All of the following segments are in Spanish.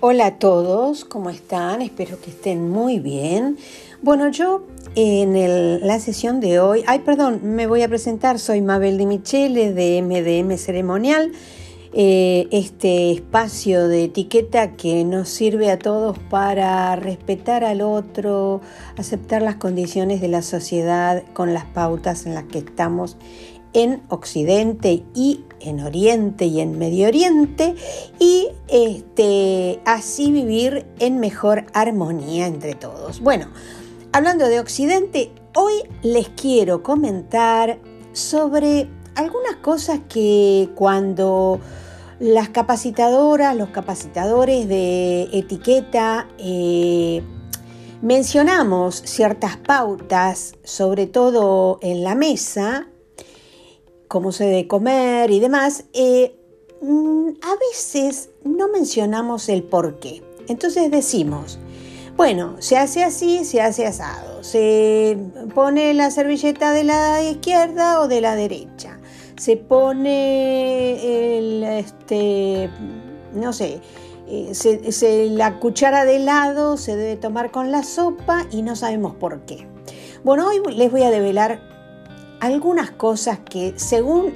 Hola a todos, ¿cómo están? Espero que estén muy bien. Bueno, yo en la sesión de hoy, ay, perdón, me voy a presentar, soy Mabel Di Michele de MDM Ceremonial, eh, este espacio de etiqueta que nos sirve a todos para respetar al otro, aceptar las condiciones de la sociedad con las pautas en las que estamos en Occidente y en Oriente y en Medio Oriente y este, así vivir en mejor armonía entre todos. Bueno, hablando de Occidente, hoy les quiero comentar sobre algunas cosas que cuando las capacitadoras, los capacitadores de etiqueta, eh, mencionamos ciertas pautas, sobre todo en la mesa, cómo se debe comer y demás, eh, mm, a veces no mencionamos el por qué. Entonces decimos, bueno, se hace así, se hace asado, se pone la servilleta de la izquierda o de la derecha, se pone el, este, no sé, eh, la cuchara de helado se debe tomar con la sopa y no sabemos por qué. Bueno, hoy les voy a develar algunas cosas que según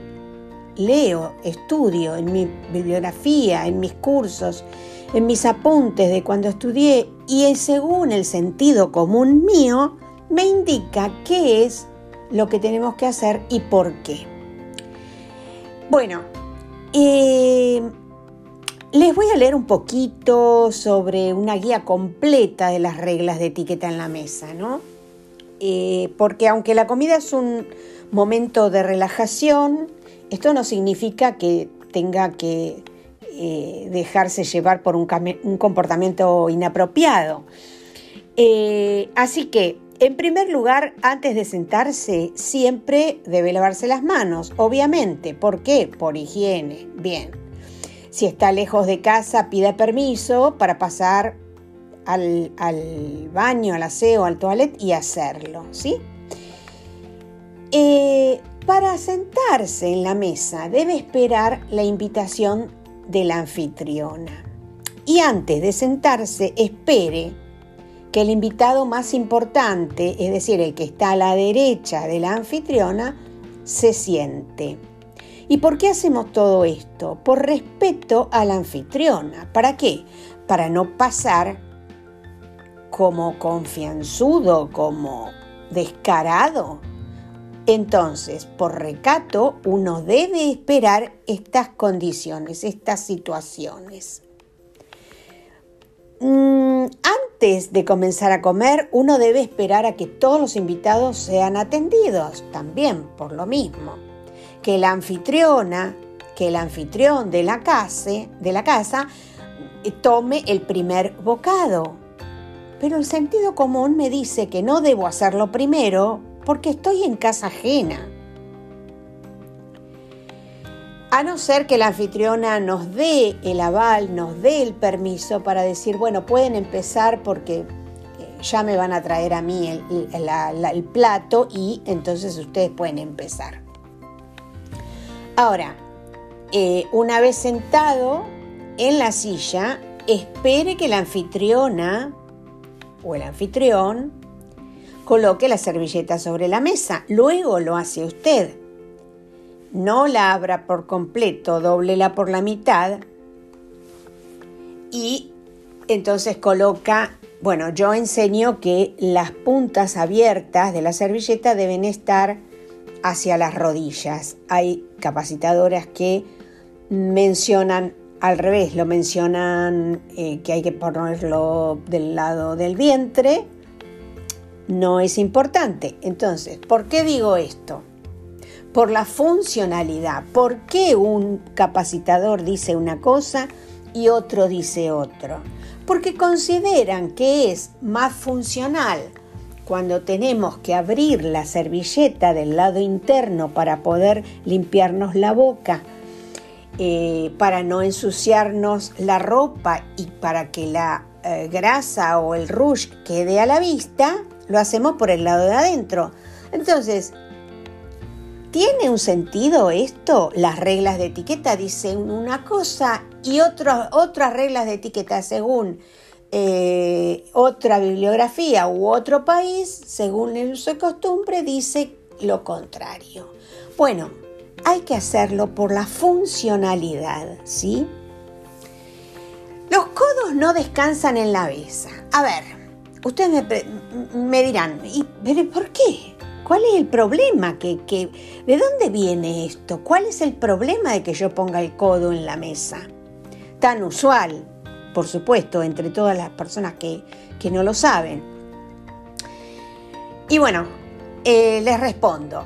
leo, estudio en mi bibliografía, en mis cursos, en mis apuntes de cuando estudié y según el sentido común mío, me indica qué es lo que tenemos que hacer y por qué. Bueno, eh, les voy a leer un poquito sobre una guía completa de las reglas de etiqueta en la mesa, ¿no? Eh, porque aunque la comida es un momento de relajación, esto no significa que tenga que eh, dejarse llevar por un, comportamiento inapropiado. Eh, así que, en primer lugar, antes de sentarse, siempre debe lavarse las manos, obviamente. ¿Por qué? Por higiene. Bien. Si está lejos de casa, pida permiso para pasar al, baño, al aseo, al toilet y hacerlo, ¿sí? Eh, para sentarse en la mesa debe esperar la invitación de la anfitriona. Y antes de sentarse, espere que el invitado más importante, es decir, el que está a la derecha de la anfitriona, se siente. ¿Y por qué hacemos todo esto? Por respeto a la anfitriona. ¿Para qué? Para no pasar como confianzudo, como descarado. Entonces, por recato, uno debe esperar estas condiciones, estas situaciones. Mm, antes de comenzar a comer, uno debe esperar a que todos los invitados sean atendidos, también por lo mismo. Que la anfitriona, que el anfitrión de la casa, de la casa eh, tome el primer bocado pero el sentido común me dice que no debo hacerlo primero porque estoy en casa ajena. A no ser que la anfitriona nos dé el aval, nos dé el permiso para decir, bueno, pueden empezar porque eh, ya me van a traer a mí el, plato y entonces ustedes pueden empezar. Ahora, eh, una vez sentado en la silla, espere que la anfitriona o el anfitrión coloque la servilleta sobre la mesa. Luego lo hace usted. No la abra por completo, doblela por la mitad y entonces coloca, bueno, yo enseño que las puntas abiertas de la servilleta deben estar hacia las rodillas. Hay capacitadoras que mencionan al revés, lo mencionan eh, que hay que ponerlo del lado del vientre. No es importante. Entonces, ¿por qué digo esto? Por la funcionalidad. ¿Por qué un capacitador dice una cosa y otro dice otro? Porque consideran que es más funcional cuando tenemos que abrir la servilleta del lado interno para poder limpiarnos la boca eh, para no ensuciarnos la ropa y para que la eh, grasa o el rouge quede a la vista, lo hacemos por el lado de adentro. Entonces, ¿tiene un sentido esto? Las reglas de etiqueta dicen una cosa y otras reglas de etiqueta según eh, otra bibliografía u otro país, según el uso costumbre, dice lo contrario. Bueno, hay que hacerlo por la funcionalidad, ¿sí? Los codos no descansan en la mesa. A ver, ustedes me, dirán, ¿y, por qué? ¿Cuál es el problema? ¿Que, de dónde viene esto? ¿Cuál es el problema de que yo ponga el codo en la mesa? Tan usual, por supuesto, entre todas las personas que, no lo saben. Y bueno, eh, les respondo.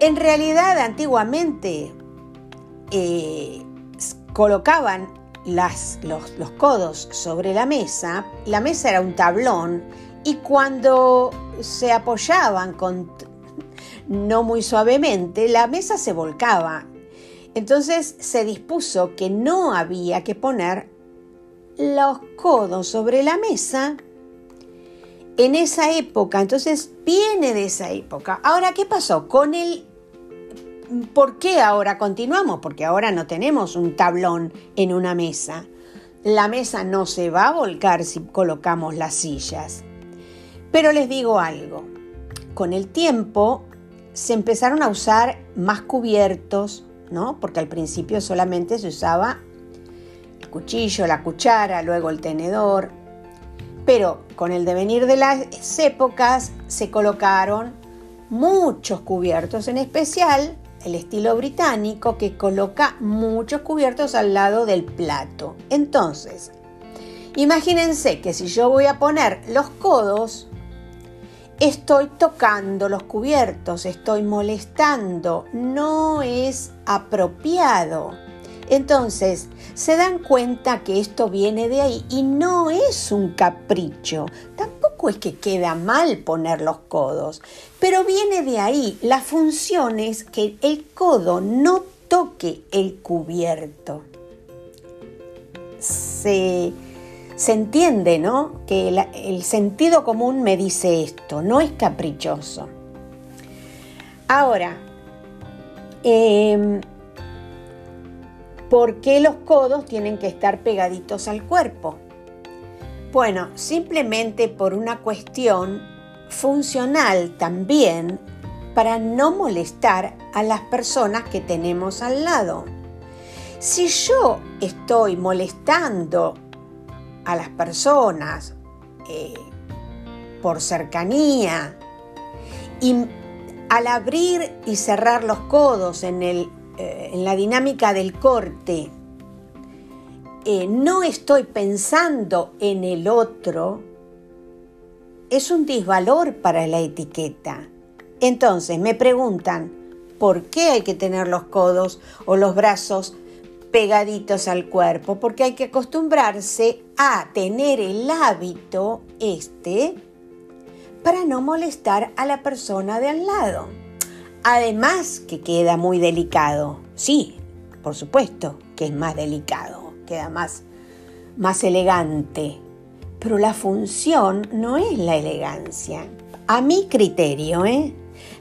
En realidad, antiguamente eh, colocaban los, los codos sobre la mesa. La mesa era un tablón y cuando se apoyaban con no muy suavemente, la mesa se volcaba. Entonces se dispuso que no había que poner los codos sobre la mesa en esa época. Entonces viene de esa época. Ahora, ¿qué pasó? Con el... ¿Por qué ahora continuamos? Porque ahora no tenemos un tablón en una mesa. La mesa no se va a volcar si colocamos las sillas. Pero les digo algo. Con el tiempo se empezaron a usar más cubiertos, ¿no? Porque al principio solamente se usaba el cuchillo, la cuchara, luego el tenedor. Pero con el devenir de las épocas se colocaron muchos cubiertos, en especial el estilo británico que coloca muchos cubiertos al lado del plato. Entonces, imagínense que si yo voy a poner los codos, Estoy tocando los cubiertos, estoy molestando, no es apropiado. Entonces, se dan cuenta que esto viene de ahí y no es un capricho. Es que queda mal poner los codos, pero viene de ahí. La función es que el codo no toque el cubierto. Se se entiende, ¿no? Que el sentido común me dice esto, no es caprichoso. Ahora, em, ¿por qué los codos tienen que estar pegaditos al cuerpo? Bueno, simplemente por una cuestión funcional también para no molestar a las personas que tenemos al lado. Si yo estoy molestando a las personas eh, por cercanía y al abrir y cerrar los codos en, el, eh, en la dinámica del corte, eh, no estoy pensando en el otro, es un disvalor para la etiqueta. Entonces me preguntan, ¿por qué hay que tener los codos o los brazos pegaditos al cuerpo, porque hay que acostumbrarse a tener el hábito este para no molestar a la persona de al lado. Además que queda muy delicado, sí, por supuesto que es más delicado, queda más, más elegante, pero la función no es la elegancia. A mi criterio, ¿eh?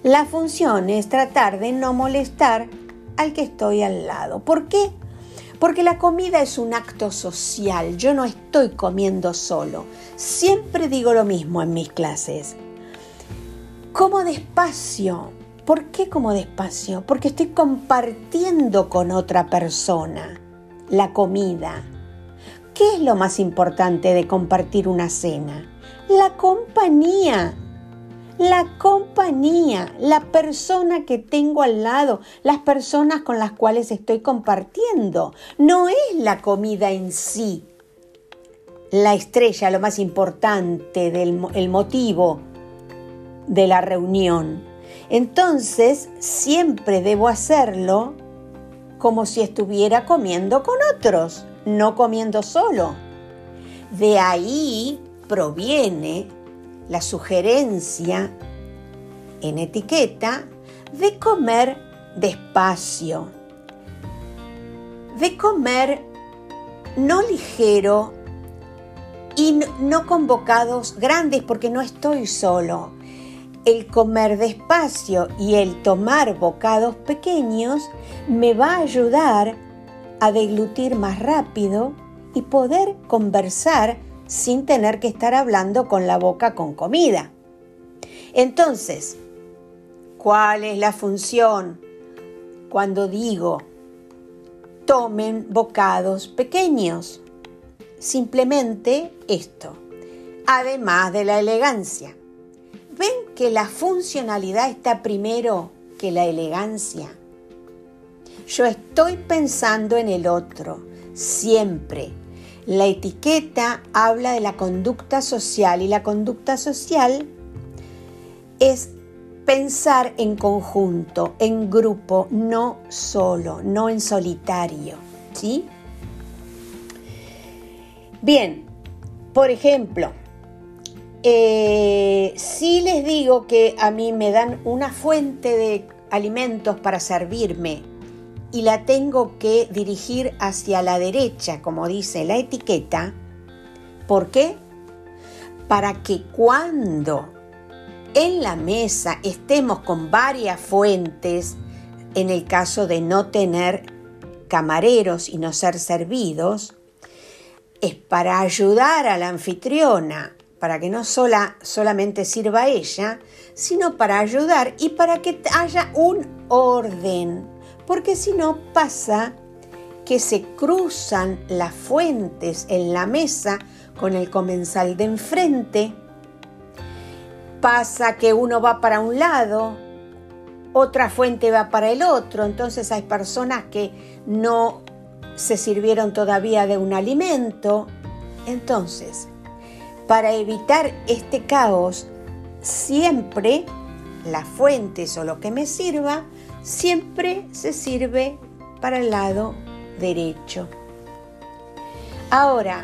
La función es tratar de no molestar al que estoy al lado. ¿Por qué? Porque la comida es un acto social, yo no estoy comiendo solo. Siempre digo lo mismo en mis clases. Como despacio. ¿Por qué como despacio? Porque estoy compartiendo con otra persona la comida. ¿Qué es lo más importante de compartir una cena? La compañía la compañía, la persona que tengo al lado, las personas con las cuales estoy compartiendo. No es la comida en sí la estrella, lo más importante, del, el motivo de la reunión. Entonces, siempre debo hacerlo como si estuviera comiendo con otros, no comiendo solo. De ahí proviene la sugerencia en etiqueta de comer despacio, de comer no ligero y no con bocados grandes porque no estoy solo. El comer despacio y el tomar bocados pequeños me va a ayudar a deglutir más rápido y poder conversar sin tener que estar hablando con la boca con comida. Entonces, ¿cuál es la función cuando digo tomen bocados pequeños? Simplemente esto, además de la elegancia. ¿Ven que la funcionalidad está primero que la elegancia? Yo estoy pensando en el otro, siempre. La etiqueta habla de la conducta social y la conducta social es pensar en conjunto, en grupo, no solo, no en solitario. ¿Sí? Bien, por ejemplo, eh, si les digo que a mí me dan una fuente de alimentos para servirme y la tengo que dirigir hacia la derecha, como dice la etiqueta, ¿por qué? Para que cuando en la mesa estemos con varias fuentes, en el caso de no tener camareros y no ser servidos, es para ayudar a la anfitriona, para que no sola, solamente sirva ella, sino para ayudar y para que haya un orden, porque si no pasa que se cruzan las fuentes en la mesa con el comensal de enfrente, pasa que uno va para un lado, otra fuente va para el otro, entonces hay personas que no se sirvieron todavía de un alimento. Entonces, para evitar este caos, siempre las fuentes o lo que me sirva, siempre se sirve para el lado derecho. Ahora,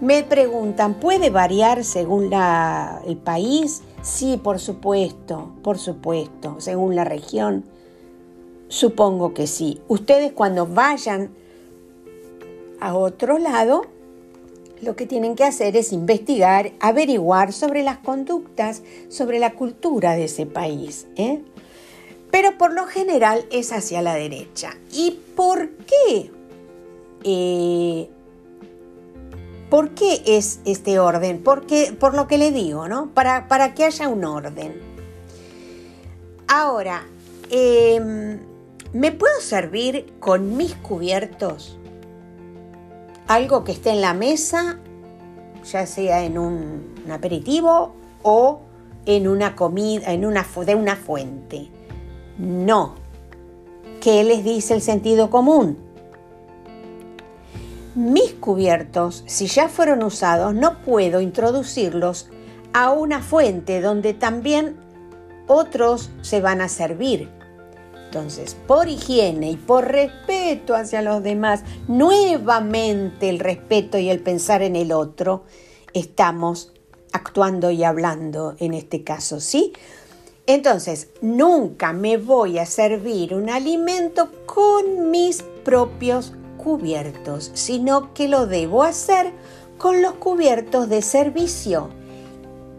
me preguntan, ¿puede variar según el país? Sí, por supuesto, por supuesto, según la región. Supongo que sí. Ustedes cuando vayan a otro lado, lo que tienen que hacer es investigar, averiguar sobre las conductas, sobre la cultura de ese país. ¿eh? Pero por lo general es hacia la derecha. ¿Y por qué? Eh, ¿Por qué es este orden? Porque, por lo que le digo, ¿no? Para, para que haya un orden. Ahora, em, ¿me puedo servir con mis cubiertos? Algo que esté en la mesa, ya sea en un, aperitivo o en una comida, en una, de una fuente. No. ¿Qué les dice el sentido común? mis cubiertos, si ya fueron usados, no puedo introducirlos a una fuente donde también otros se van a servir. Entonces, por higiene y por respeto hacia los demás, nuevamente el respeto y el pensar en el otro, estamos actuando y hablando en este caso, ¿sí? Entonces, nunca me voy a servir un alimento con mis propios cubiertos, sino que lo debo hacer con los cubiertos de servicio.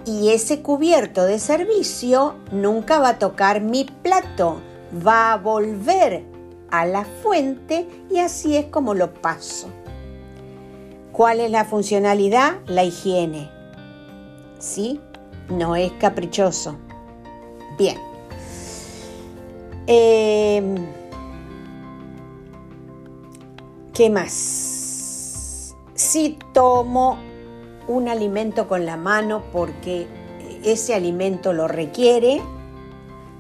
Y ese cubierto de servicio nunca va a tocar mi plato, va a volver a la fuente y así es como lo paso. ¿Cuál es la funcionalidad? La higiene. ¿Sí? No es caprichoso. Bien. Eh, ¿Qué más? Si tomo un alimento con la mano porque ese alimento lo requiere,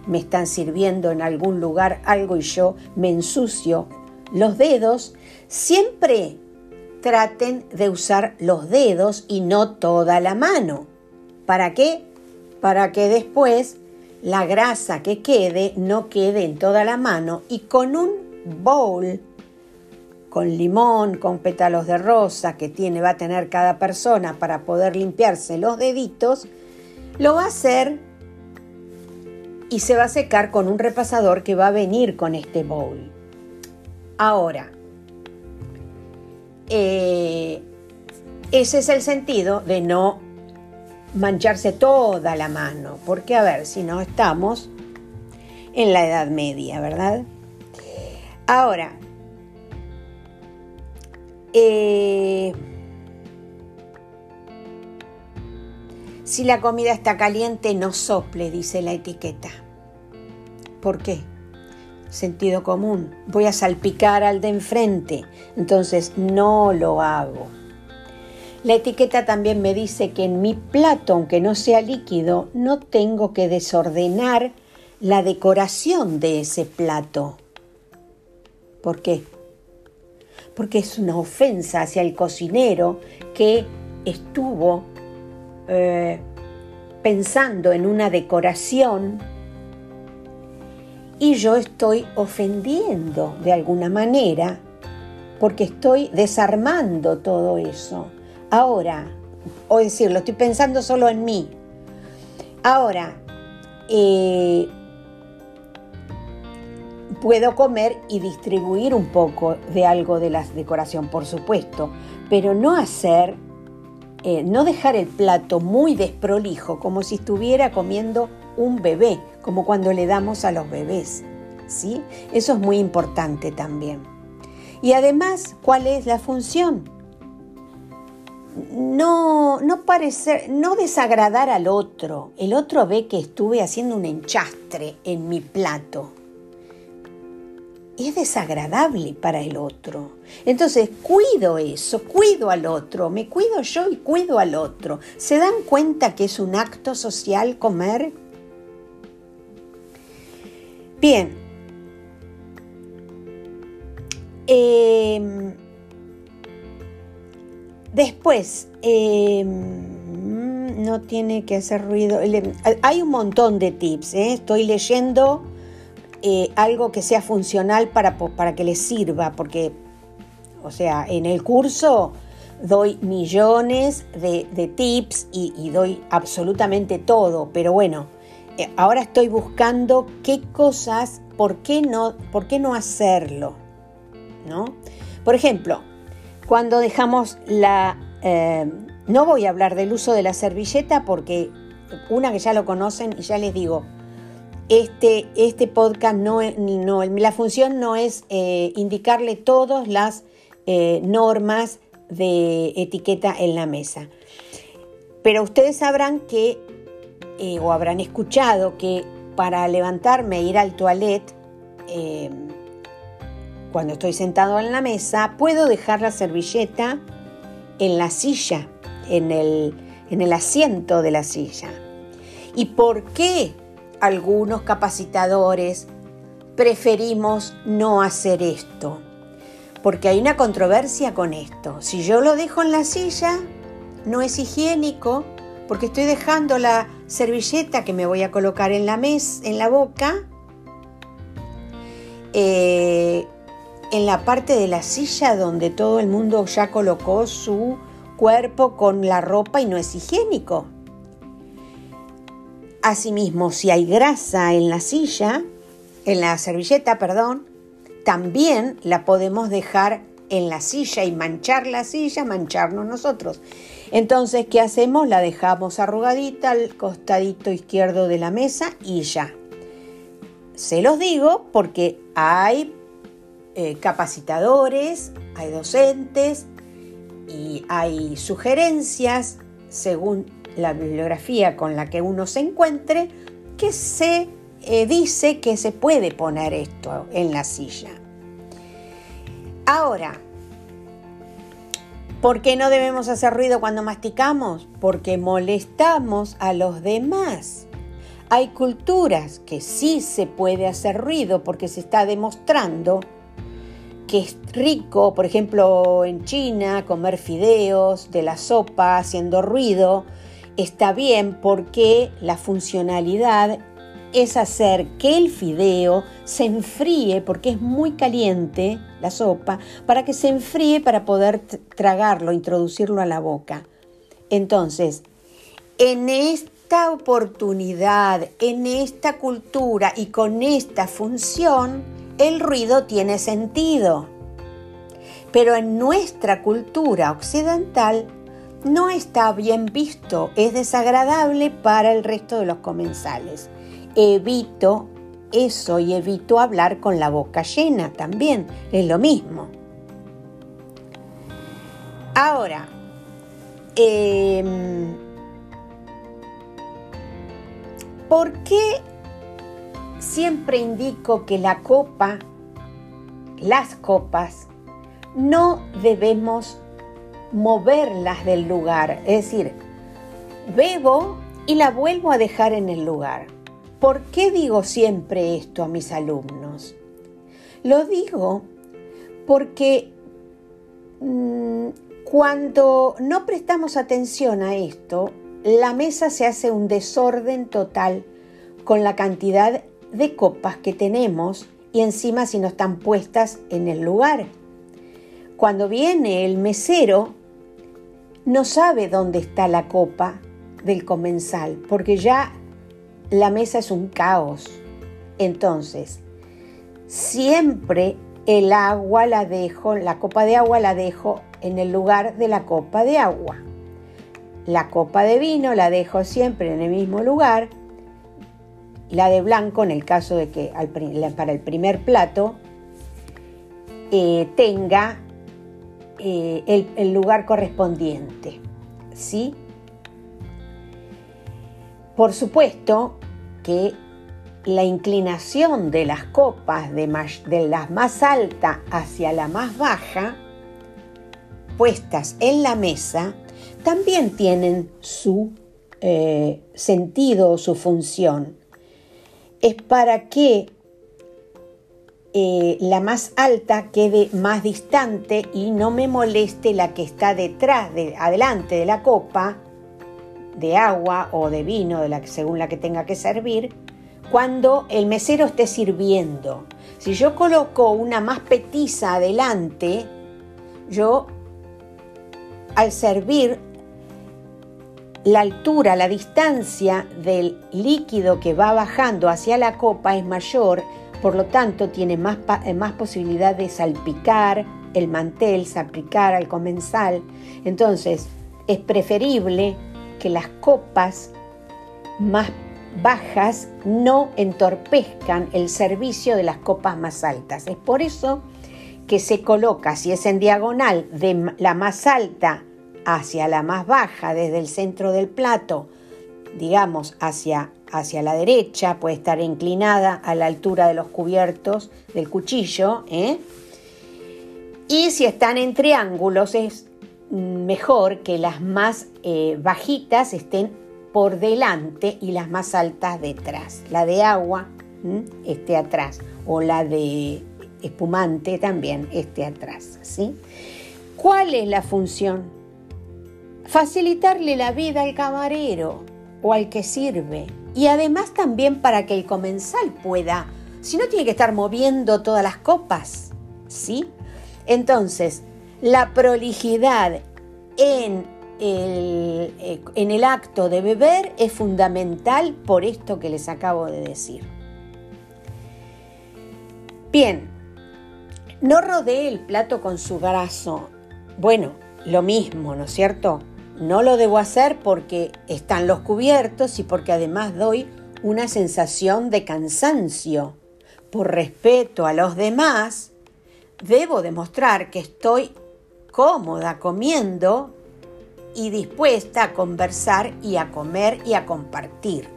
me están sirviendo en algún lugar algo y yo me ensucio los dedos, siempre traten de usar los dedos y no toda la mano. ¿Para qué? Para que después la grasa que quede no quede en toda la mano y con un bowl con limón, con pétalos de rosa que tiene, va a tener cada persona para poder limpiarse los deditos, lo va a hacer y se va a secar con un repasador que va a venir con este bowl. Ahora, eh, ese es el sentido de no mancharse toda la mano, porque a ver, si no estamos en la Edad Media, ¿verdad? Ahora, Eh, si la comida está caliente, no sople, dice la etiqueta. ¿Por qué? Sentido común. Voy a salpicar al de enfrente. Entonces no lo hago. La etiqueta también me dice que en mi plato, aunque no sea líquido, no tengo que desordenar la decoración de ese plato. ¿Por qué? Porque es una ofensa hacia el cocinero que estuvo eh, pensando en una decoración y yo estoy ofendiendo de alguna manera porque estoy desarmando todo eso. Ahora, o decirlo, estoy pensando solo en mí. Ahora, eh, puedo comer y distribuir un poco de algo de la decoración, por supuesto, pero no hacer, eh, no dejar el plato muy desprolijo, como si estuviera comiendo un bebé, como cuando le damos a los bebés. ¿sí? Eso es muy importante también. Y además, ¿cuál es la función? no, no parecer, no desagradar al otro. El otro ve que estuve haciendo un enchastre en mi plato. Es desagradable para el otro. Entonces, cuido eso, cuido al otro, me cuido yo y cuido al otro. ¿Se dan cuenta que es un acto social comer? Bien. Eh, Después, em, no tiene que hacer ruido. Hay un montón de tips. ¿eh? Estoy leyendo eh, algo que sea funcional para, para que les sirva, porque, o sea, en el curso doy millones de, tips y, doy absolutamente todo, pero bueno, ahora estoy buscando qué cosas, por qué no, por qué no hacerlo, ¿no? Por ejemplo, cuando dejamos la... Eh, no voy a hablar del uso de la servilleta porque una que ya lo conocen y ya les digo, este, este podcast no, no, la función no es eh, indicarle todas las eh, normas de etiqueta en la mesa. Pero ustedes sabrán que, o habrán escuchado que para levantarme e ir al toilet, cuando estoy sentado en la mesa, puedo dejar la servilleta en la silla, en el, en el asiento de la silla. ¿Y por qué algunos capacitadores preferimos no hacer esto? Porque hay una controversia con esto. Si yo lo dejo en la silla, no es higiénico, porque estoy dejando la servilleta que me voy a colocar en la mesa, en la boca, eh, en la parte de la silla donde todo el mundo ya colocó su cuerpo con la ropa y no es higiénico. Asimismo, si hay grasa en la silla, en la servilleta, perdón, también la podemos dejar en la silla y manchar la silla, mancharnos nosotros. Entonces, ¿qué hacemos? La dejamos arrugadita al costadito izquierdo de la mesa y ya. Se los digo porque hay eh, capacitadores, hay docentes y hay sugerencias según la bibliografía con la que uno se encuentre que se eh, dice que se puede poner esto en la silla. Ahora, ¿por qué no debemos hacer ruido cuando masticamos? Porque molestamos a los demás. Hay culturas que sí se puede hacer ruido porque se está demostrando que es rico, por ejemplo, en China, comer fideos de la sopa haciendo ruido, está bien porque la funcionalidad es hacer que el fideo se enfríe, porque es muy caliente la sopa, para que se enfríe para poder tragarlo, introducirlo a la boca. Entonces, en esta oportunidad, en esta cultura y con esta función, el ruido tiene sentido. Pero en nuestra cultura occidental no está bien visto, es desagradable para el resto de los comensales. Evito eso y evito hablar con la boca llena también, es lo mismo. Ahora, em, ¿por qué siempre indico que la copa, las copas, no debemos moverlas del lugar? Es decir, bebo y la vuelvo a dejar en el lugar. ¿Por qué digo siempre esto a mis alumnos? Lo digo porque mm, cuando no prestamos atención a esto, la mesa se hace un desorden total con la cantidad de copas que tenemos y encima si no están puestas en el lugar. Cuando viene el mesero, no sabe dónde está la copa del comensal, porque ya la mesa es un caos. Entonces, siempre el agua la dejo, la copa de agua la dejo en el lugar de la copa de agua. La copa de vino la dejo siempre en el mismo lugar. La de blanco, en el caso de que para el primer plato eh, tenga eh, el, el, lugar correspondiente. ¿Sí? Por supuesto que la inclinación de las copas de, la más alta hacia la más baja, puestas en la mesa, también tienen su eh, sentido o su función. Es para que eh, la más alta quede más distante y no me moleste la que está detrás, de, adelante de la copa, de agua o de vino, de la, según la que tenga que servir, cuando el mesero esté sirviendo. Si yo coloco una más petiza adelante, yo al servir la altura, la distancia del líquido que va bajando hacia la copa es mayor, por lo tanto tiene más, más posibilidad de salpicar el mantel, salpicar al comensal. Entonces es preferible que las copas más bajas no entorpezcan el servicio de las copas más altas. Es por eso que se coloca, si es en diagonal, de la más alta hacia la más baja, desde el centro del plato, digamos, hacia, hacia la derecha, puede estar inclinada a la altura de los cubiertos del cuchillo. ¿eh? Y si están en triángulos, es mejor que las más eh, bajitas estén por delante y las más altas detrás. La de agua esté atrás o la de espumante también esté atrás. ¿sí? ¿Cuál es la función? Facilitarle la vida al camarero o al que sirve y además también para que el comensal pueda, si no tiene que estar moviendo todas las copas, ¿sí? Entonces, la prolijidad en el, eh, en el acto de beber es fundamental por esto que les acabo de decir. Bien, no rodee el plato con su brazo. Bueno, lo mismo, ¿no es cierto? No lo debo hacer porque están los cubiertos y porque además doy una sensación de cansancio. Por respeto a los demás, debo demostrar que estoy cómoda comiendo y dispuesta a conversar y a comer y a compartir.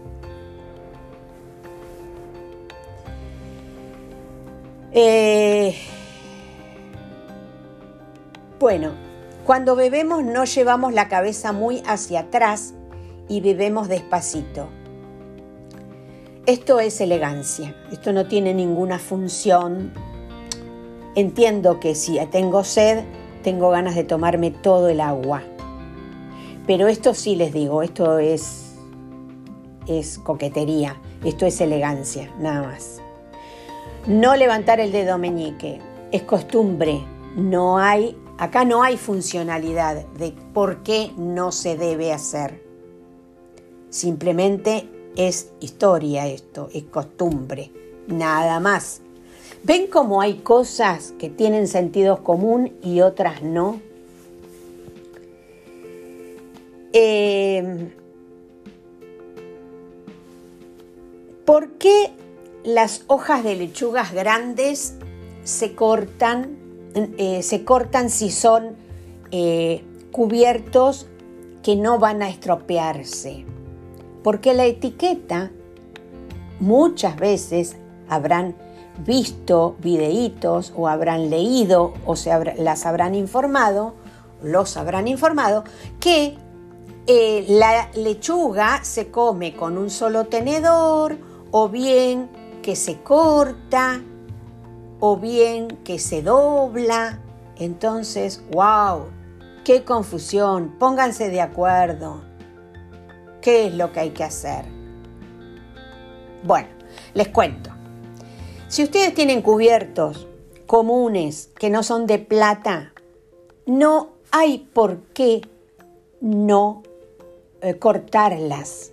Eh, bueno, cuando bebemos no llevamos la cabeza muy hacia atrás y bebemos despacito. Esto es elegancia, esto no tiene ninguna función. Entiendo que si tengo sed, tengo ganas de tomarme todo el agua pero esto sí les digo, esto es, es coquetería, esto es elegancia, nada más. No levantar el dedo meñique, es costumbre, no hay, acá no hay funcionalidad de por qué no se debe hacer. Simplemente es historia esto, es costumbre, nada más. ¿Ven cómo hay cosas que tienen sentido común y otras no? Em, ¿Por qué las hojas de lechugas grandes se cortan, eh, se cortan si son eh, cubiertos que no van a estropearse. Porque la etiqueta muchas veces habrán visto videitos o habrán leído o se las habrán informado, los habrán informado, que eh, la lechuga se come con un solo tenedor o bien que se corta o bien que se dobla. Entonces, wow, qué confusión, pónganse de acuerdo. ¿Qué es lo que hay que hacer? Bueno, les cuento. Si ustedes tienen cubiertos comunes que no son de plata, no hay por qué no eh, cortarlas.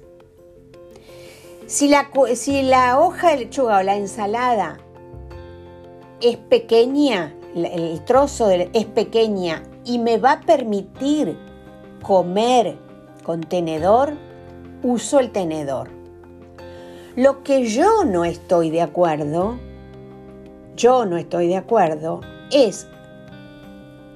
Si la, si la hoja de lechuga o la ensalada es pequeña, el trozo es pequeña y me va a permitir comer con tenedor, uso el tenedor. Lo que yo no estoy de acuerdo, yo no estoy de acuerdo, es,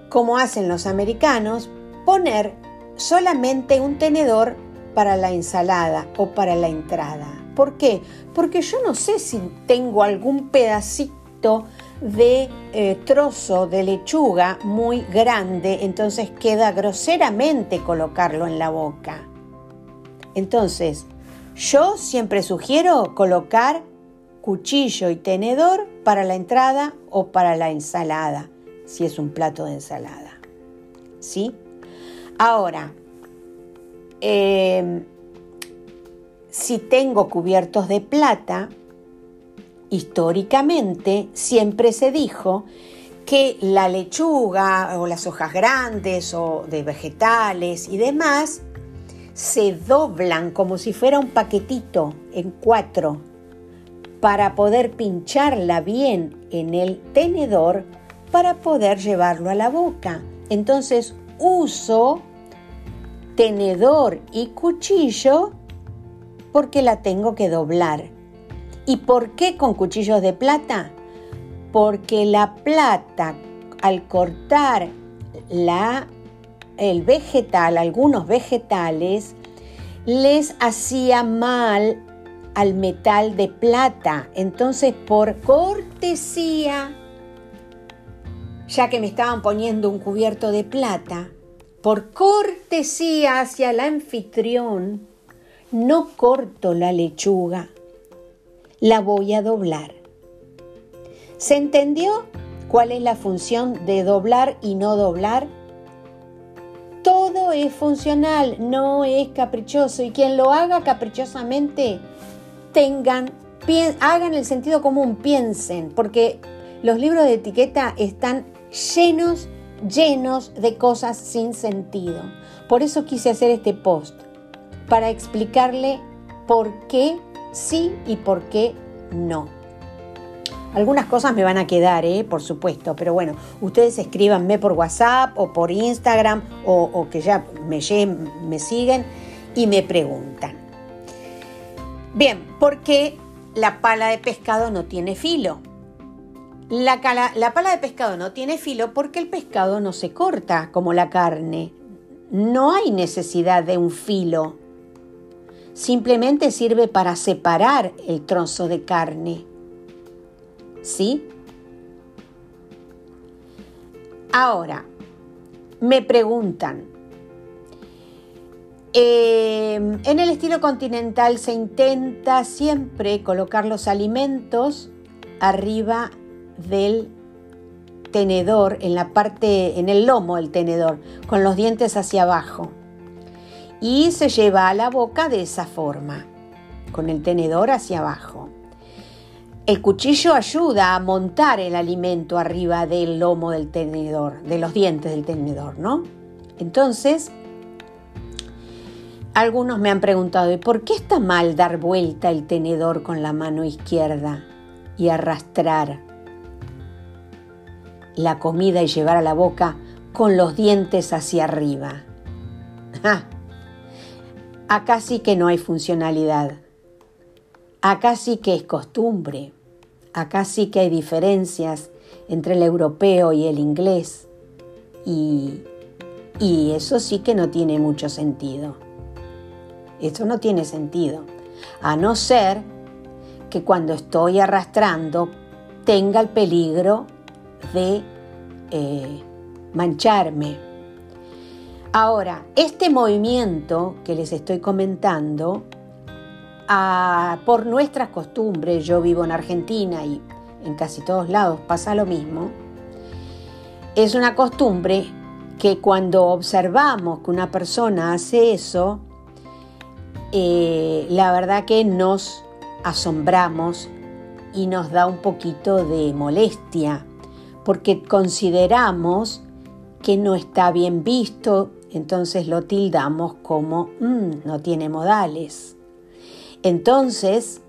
como hacen los americanos, poner solamente un tenedor para la ensalada o para la entrada. ¿Por qué? Porque yo no sé si tengo algún pedacito de eh, trozo de lechuga muy grande, entonces queda groseramente colocarlo en la boca. Entonces, yo siempre sugiero colocar cuchillo y tenedor para la entrada o para la ensalada, si es un plato de ensalada. ¿Sí? Ahora, em, si tengo cubiertos de plata, históricamente siempre se dijo que la lechuga o las hojas grandes o de vegetales y demás se doblan como si fuera un paquetito en cuatro para poder pincharla bien en el tenedor para poder llevarlo a la boca. Entonces uso tenedor y cuchillo porque la tengo que doblar. ¿Y por qué con cuchillos de plata? Porque la plata al cortar la, el vegetal, algunos vegetales, les hacía mal al metal de plata. Entonces, por cortesía, ya que me estaban poniendo un cubierto de plata, por cortesía hacia el anfitrión, no corto la lechuga, la voy a doblar. ¿Se entendió cuál es la función de doblar y no doblar? Todo es funcional, no es caprichoso y quien lo haga caprichosamente, tengan, hagan el sentido común, piensen, porque los libros de etiqueta están llenos, llenos de cosas sin sentido. Por eso quise hacer este post, para explicarle por qué sí y por qué no. Algunas cosas me van a quedar, ¿eh? por supuesto, pero bueno, ustedes escríbanme por WhatsApp o por Instagram o, que ya me, me siguen y me preguntan. Bien, ¿por qué la pala de pescado no tiene filo? La, la, pala de pescado no tiene filo porque el pescado no se corta como la carne. No hay necesidad de un filo simplemente sirve para separar el trozo de carne. ¿Sí? Ahora, me preguntan, eh, en el estilo continental se intenta siempre colocar los alimentos arriba del tenedor, en la parte, en el lomo del tenedor, con los dientes hacia abajo y se lleva a la boca de esa forma, con el tenedor hacia abajo. El cuchillo ayuda a montar el alimento arriba del lomo del tenedor, de los dientes del tenedor, ¿no? Entonces, algunos me han preguntado, ¿y por qué está mal dar vuelta el tenedor con la mano izquierda y arrastrar la comida y llevar a la boca con los dientes hacia arriba? Acá sí que no hay funcionalidad. Acá sí que es costumbre. Acá sí que hay diferencias entre el europeo y el inglés. Y Y eso sí que no tiene mucho sentido. Esto no tiene sentido. A no ser que cuando estoy arrastrando tenga el peligro de eh, mancharme. Ahora, este movimiento que les estoy comentando, por nuestras costumbres, yo vivo en Argentina y en casi todos lados pasa lo mismo, es una costumbre que cuando observamos que una persona hace eso, eh, la verdad que nos asombramos y nos da un poquito de molestia, porque consideramos que no está bien visto, entonces lo tildamos como mm, no tiene modales. Entonces,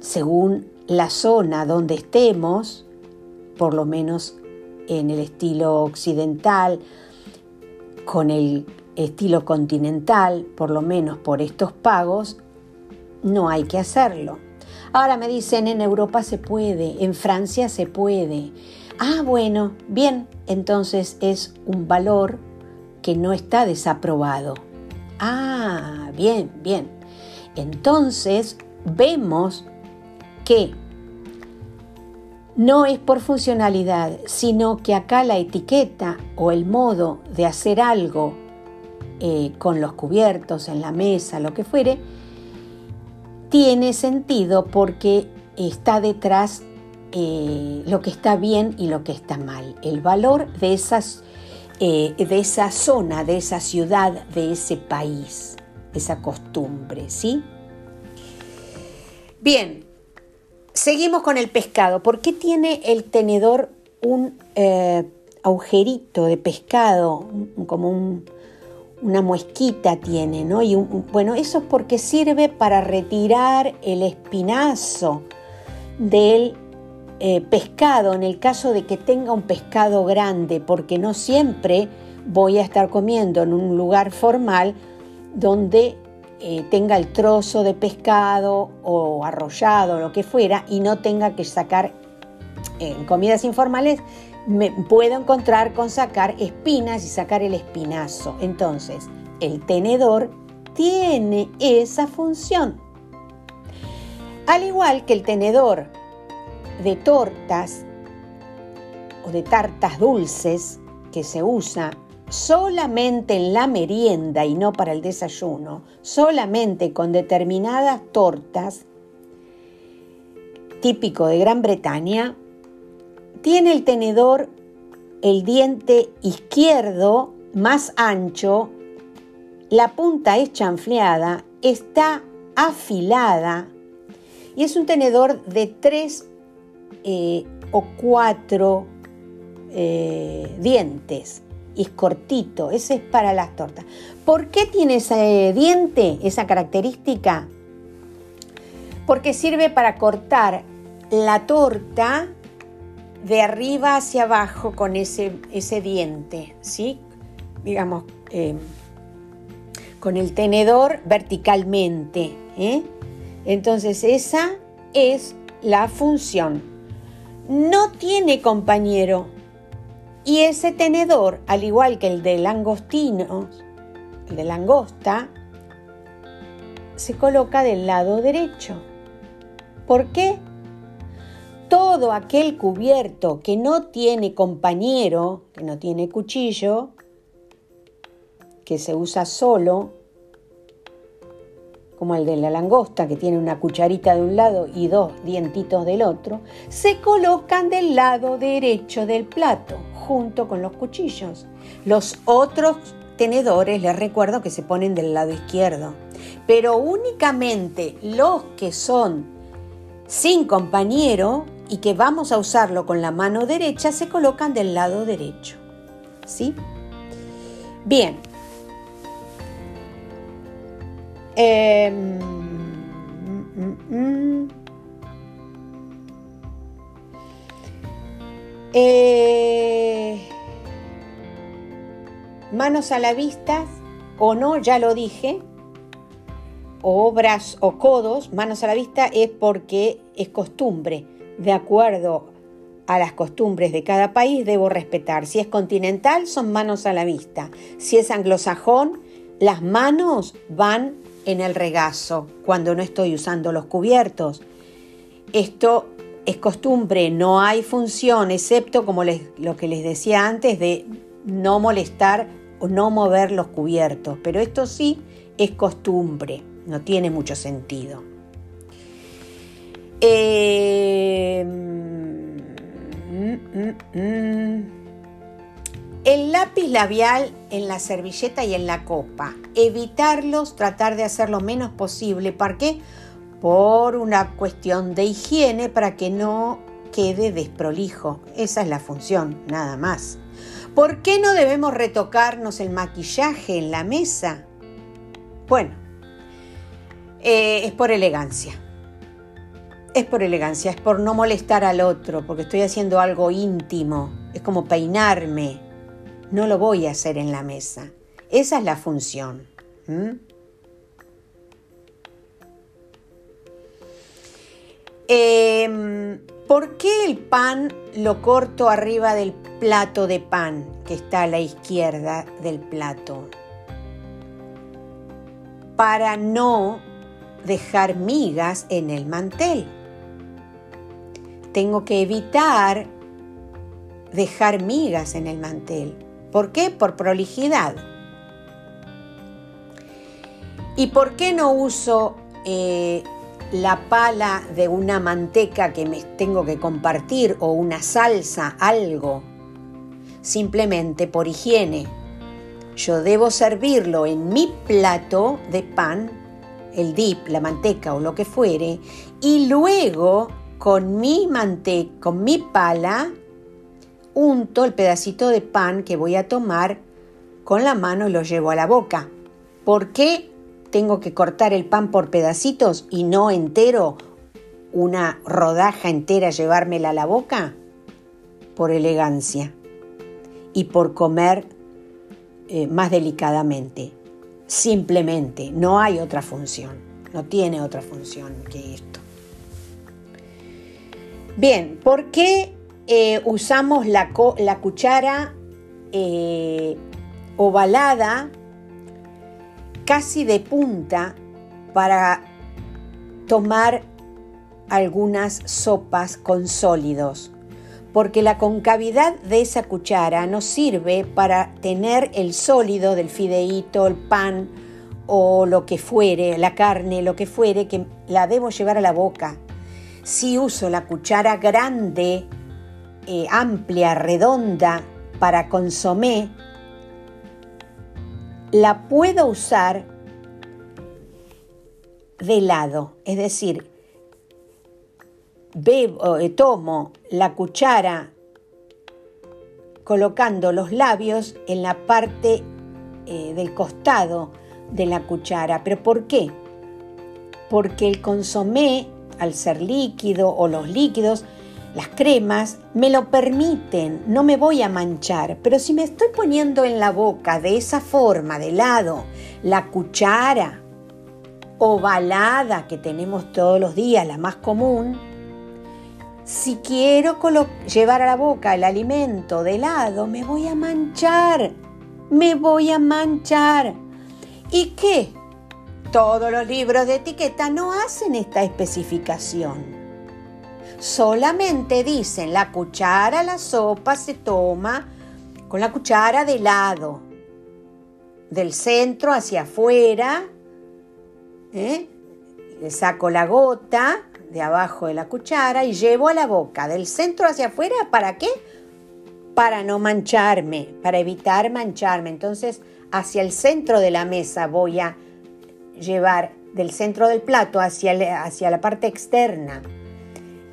según la zona donde estemos, por lo menos en el estilo occidental, con el estilo continental, por lo menos por estos pagos, no hay que hacerlo. Ahora me dicen, en Europa se puede, en Francia se puede. Ah, bueno, bien, entonces es un valor que no está desaprobado. Ah, bien, bien. Entonces vemos que no es por funcionalidad, sino que acá la etiqueta o el modo de hacer algo eh, con los cubiertos en la mesa, lo que fuere, tiene sentido porque está detrás eh, lo que está bien y lo que está mal, el valor de, esas, eh, de esa zona, de esa ciudad, de ese país, esa costumbre, ¿sí? Bien, Seguimos con el pescado. ¿Por qué tiene el tenedor un agujerito de pescado, como una muesquita tiene, ¿no? Y bueno, eso es porque sirve para retirar el espinazo del eh, pescado en el caso de que tenga un pescado grande, porque no siempre voy a estar comiendo en un lugar formal donde eh, tenga el trozo de pescado o arrollado, lo que fuera, y no tenga que sacar en comidas informales, me puedo encontrar con sacar espinas y sacar el espinazo. Entonces, el tenedor tiene esa función. Al igual que el tenedor de tortas o de tartas dulces que se usa solamente en la merienda y no para el desayuno, solamente con determinadas tortas, típico de Gran Bretaña, tiene el tenedor el diente izquierdo más ancho, la punta es chanfleada, está afilada y es un tenedor de tres eh, o cuatro eh, dientes es cortito, ese es para las tortas. ¿Por qué tiene ese diente, esa característica? Porque sirve para cortar la torta de arriba hacia abajo con ese, ese diente, ¿sí? Digamos, eh, con el tenedor verticalmente. ¿eh? Entonces esa es la función. No tiene compañero, y ese tenedor, al igual que el de langostinos, el de langosta, se coloca del lado derecho. ¿Por qué? Todo aquel cubierto que no tiene compañero, que no tiene cuchillo, que se usa solo, como el de la langosta, que tiene una cucharita de un lado y dos dientitos del otro, se colocan del lado derecho del plato junto con los cuchillos. Los otros tenedores, les recuerdo que se ponen del lado izquierdo, pero únicamente los que son sin compañero y que vamos a usarlo con la mano derecha se colocan del lado derecho. ¿Sí? Bien. Em, mm, mm, mm. Eh, manos a la vista o no, ya lo dije. O brazos o codos, manos a la vista es porque es costumbre, de acuerdo a las costumbres de cada país debo respetar. Si es continental, son manos a la vista. Si es anglosajón, las manos van en el regazo cuando no estoy usando los cubiertos. Esto es costumbre, no hay función, excepto como lo que les decía antes de no molestar o no mover los cubiertos. Pero esto sí es costumbre, no tiene mucho sentido. Eh, mm, mm, mm. El lápiz labial en la servilleta y en la copa. Evitarlos, tratar de hacer lo menos posible. ¿Para qué? Por una cuestión de higiene, para que no quede desprolijo. Esa es la función, nada más. ¿Por qué no debemos retocarnos el maquillaje en la mesa? Bueno, eh, es por elegancia. Es por elegancia, es por no molestar al otro, porque estoy haciendo algo íntimo. Es como peinarme, no lo voy a hacer en la mesa. Esa es la función. Em, ¿Por qué el pan lo corto arriba del plato de pan que está a la izquierda del plato? Para no dejar migas en el mantel. Tengo que evitar dejar migas en el mantel. ¿Por qué? Por prolijidad. ¿Y por qué no uso eh, la pala de una manteca que me tengo que compartir o una salsa, algo? Simplemente por higiene. Yo debo servirlo en mi plato de pan, el dip, la manteca o lo que fuere, y luego con mi manteca, con mi pala, unto el pedacito de pan que voy a tomar con la mano y lo llevo a la boca. ¿Por qué tengo que cortar el pan por pedacitos y no entero, una rodaja entera, llevármela a la boca? Por elegancia y por comer eh, más delicadamente. Simplemente, no hay otra función, no tiene otra función que esto. Bien, ¿por qué eh, usamos la, cuchara eh, ovalada casi de punta para tomar algunas sopas con sólidos, porque la concavidad de esa cuchara nos sirve para tener el sólido del fideíto, el pan o lo que fuere, la carne, lo que fuere, que la debo llevar a la boca. Si uso la cuchara grande, eh, amplia, redonda para consomé, la puedo usar de lado, es decir, bebo, eh, tomo la cuchara colocando los labios en la parte eh, del costado de la cuchara. ¿Pero por qué? Porque el consomé, al ser líquido o los líquidos, las cremas me lo permiten, no me voy a manchar, pero si me estoy poniendo en la boca de esa forma, de lado, la cuchara ovalada que tenemos todos los días, la más común, si quiero llevar a la boca el alimento de lado, me voy a manchar, me voy a manchar. ¿Y qué? Todos los libros de etiqueta no hacen esta especificación solamente dicen la cuchara, la sopa se toma con la cuchara de lado, del centro hacia afuera. ¿eh? Le saco la gota de abajo de la cuchara y llevo a la boca, del centro hacia afuera, ¿para qué? Para no mancharme, para evitar mancharme. Entonces, hacia el centro de la mesa voy a llevar del centro del plato hacia, hacia la parte externa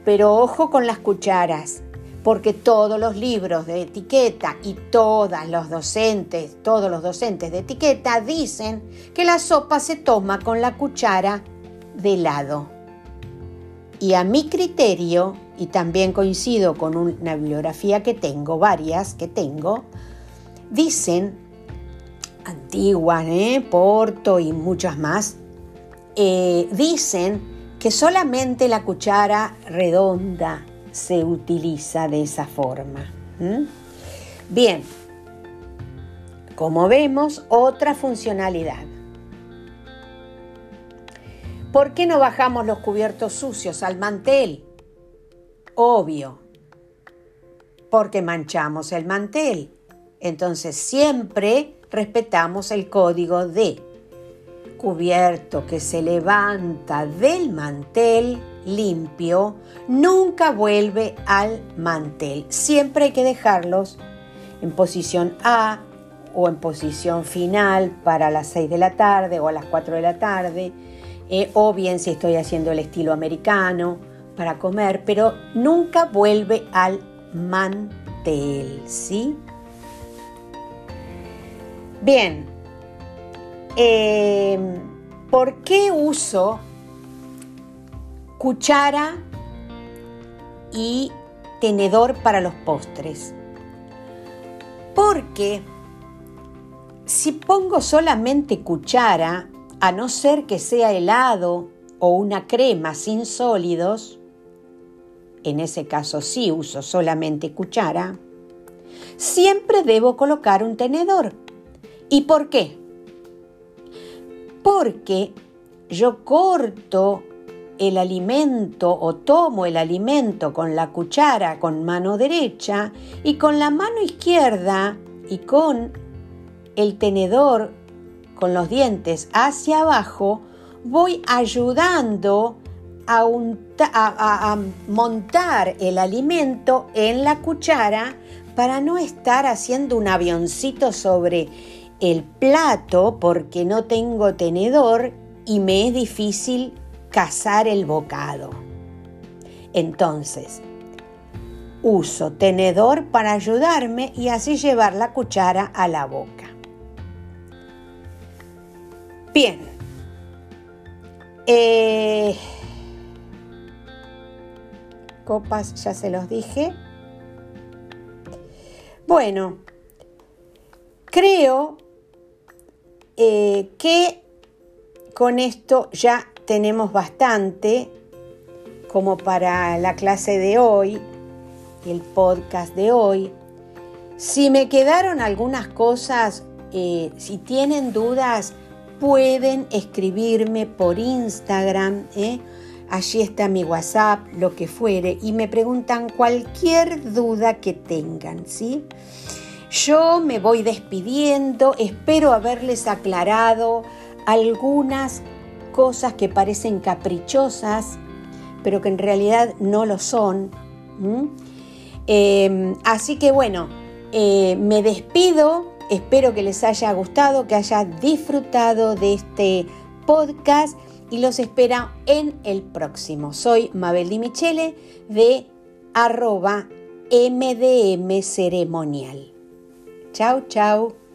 pero ojo con las cucharas, porque todos los libros de etiqueta y todos los docentes, todos los docentes de etiqueta dicen que la sopa se toma con la cuchara de lado. Y a mi criterio, y también coincido con una bibliografía que tengo, varias que tengo, dicen, antiguas, ¿eh? Porto y muchas más, eh, dicen que solamente la cuchara redonda se utiliza de esa forma. Bien, como vemos, otra funcionalidad. ¿Por qué no bajamos los cubiertos sucios al mantel? Obvio, porque manchamos el mantel. Entonces siempre respetamos el código de cubierto que se levanta del mantel limpio, nunca vuelve al mantel. Siempre hay que dejarlos en posición A o en posición final para las 6 de la tarde o a las 4 de la tarde, eh, o bien si estoy haciendo el estilo americano para comer, pero nunca vuelve al mantel, ¿sí? Bien, Em, ¿por qué uso cuchara y tenedor para los postres? Porque si pongo solamente cuchara, a no ser que sea helado o una crema sin sólidos, en ese caso sí uso solamente cuchara, siempre debo colocar un tenedor. ¿Y por qué? porque yo corto el alimento o tomo el alimento con la cuchara con mano derecha y con la mano izquierda y con el tenedor con los dientes hacia abajo voy ayudando a, montar el alimento en la cuchara para no estar haciendo un avioncito sobre el plato porque no tengo tenedor y me es difícil cazar el bocado. Entonces, uso tenedor para ayudarme y así llevar la cuchara a la boca. Bien. Eh, copas, ya se los dije. Bueno, creo eh, que con esto ya tenemos bastante como para la clase de hoy, el podcast de hoy. Si me quedaron algunas cosas, eh, si tienen dudas, pueden escribirme por Instagram. ¿eh? Allí está mi WhatsApp, lo que fuere, y me preguntan cualquier duda que tengan, ¿sí? Yo me voy despidiendo, espero haberles aclarado algunas cosas que parecen caprichosas, pero que en realidad no lo son. Em, así que bueno, eh, me despido, espero que les haya gustado, que hayan disfrutado de este podcast y los espero en el próximo. Soy Mabel Di Michele de arroba MDM Ceremonial. Chao, chao.